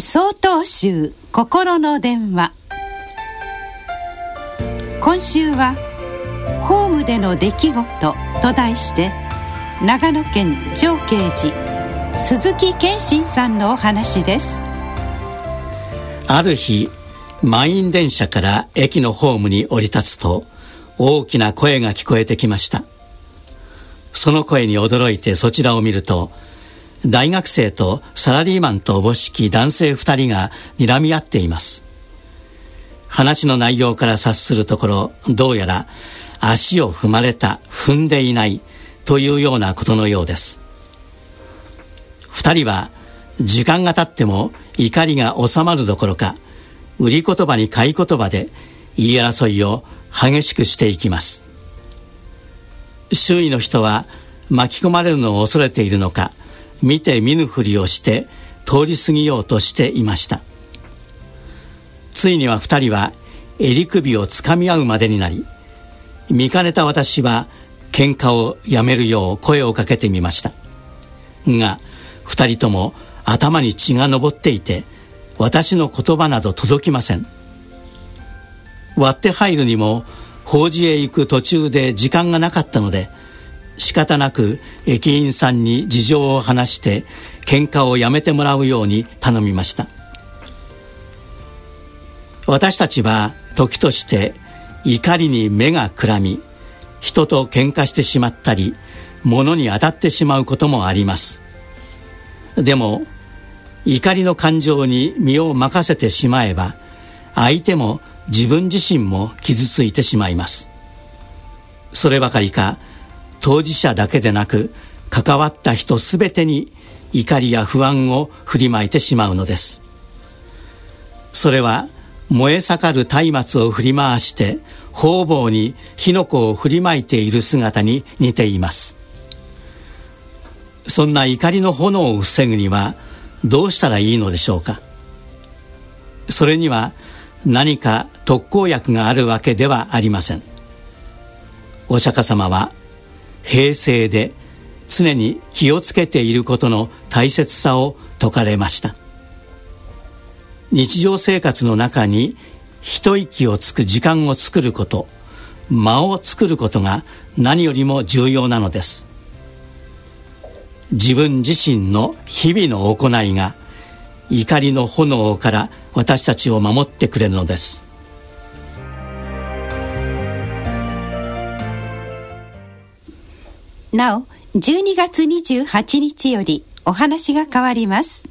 総統集心の電話。今週は「ホームでの出来事」と題して長野県長慶寺鈴木健信さんのお話です。ある日満員電車から駅のホームに降り立つと大きな声が聞こえてきました。その声に驚いてそちらを見ると大学生とサラリーマンとおぼしき男性二人が睨み合っています。話の内容から察するところどうやら足を踏まれた踏んでいないというようなことのようです。二人は時間が経っても怒りが収まるどころか売り言葉に買い言葉で言い争いを激しくしていきます。周囲の人は巻き込まれるのを恐れているのか見て見ぬふりをして通り過ぎようとしていました。ついには二人は襟首をつかみ合うまでになり見かねた私は喧嘩をやめるよう声をかけてみました。が二人とも頭に血が上っていて私の言葉など届きません。割って入るにも法事へ行く途中で時間がなかったので仕方なく駅員さんに事情を話して喧嘩をやめてもらうように頼みました。私たちは時として怒りに目がくらみ人と喧嘩してしまったり物に当たってしまうこともあります。でも怒りの感情に身を任せてしまえば相手も自分自身も傷ついてしまいます。そればかりか当事者だけでなく関わった人すべてに怒りや不安を振りまいてしまうのです。それは燃え盛る松明を振り回して方々に火の粉を振りまいている姿に似ています。そんな怒りの炎を防ぐにはどうしたらいいのでしょうか。それには何か特効薬があるわけではありません。お釈迦様は平静で常に気をつけていることの大切さを説かれました。日常生活の中に一息をつく時間を作ること間を作ることが何よりも重要なのです。自分自身の日々の行いが怒りの炎から私たちを守ってくれるのです。なお12月28日よりお話が変わります。